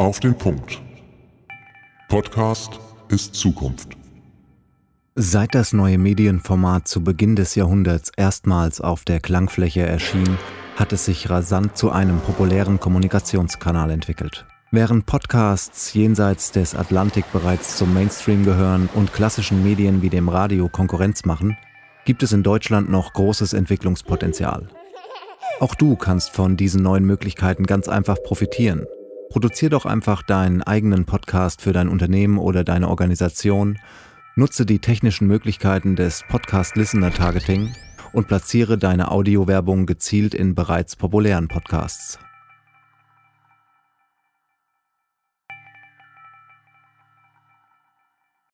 Auf den Punkt. Podcast ist Zukunft. Seit das neue Medienformat zu Beginn des Jahrhunderts erstmals auf der Klangfläche erschien, hat es sich rasant zu einem populären Kommunikationskanal entwickelt. Während Podcasts jenseits des Atlantik bereits zum Mainstream gehören und klassischen Medien wie dem Radio Konkurrenz machen, gibt es in Deutschland noch großes Entwicklungspotenzial. Auch du kannst von diesen neuen Möglichkeiten ganz einfach profitieren. Produzier doch einfach deinen eigenen Podcast für dein Unternehmen oder deine Organisation, nutze die technischen Möglichkeiten des Podcast Listener Targeting und platziere deine Audiowerbung gezielt in bereits populären Podcasts.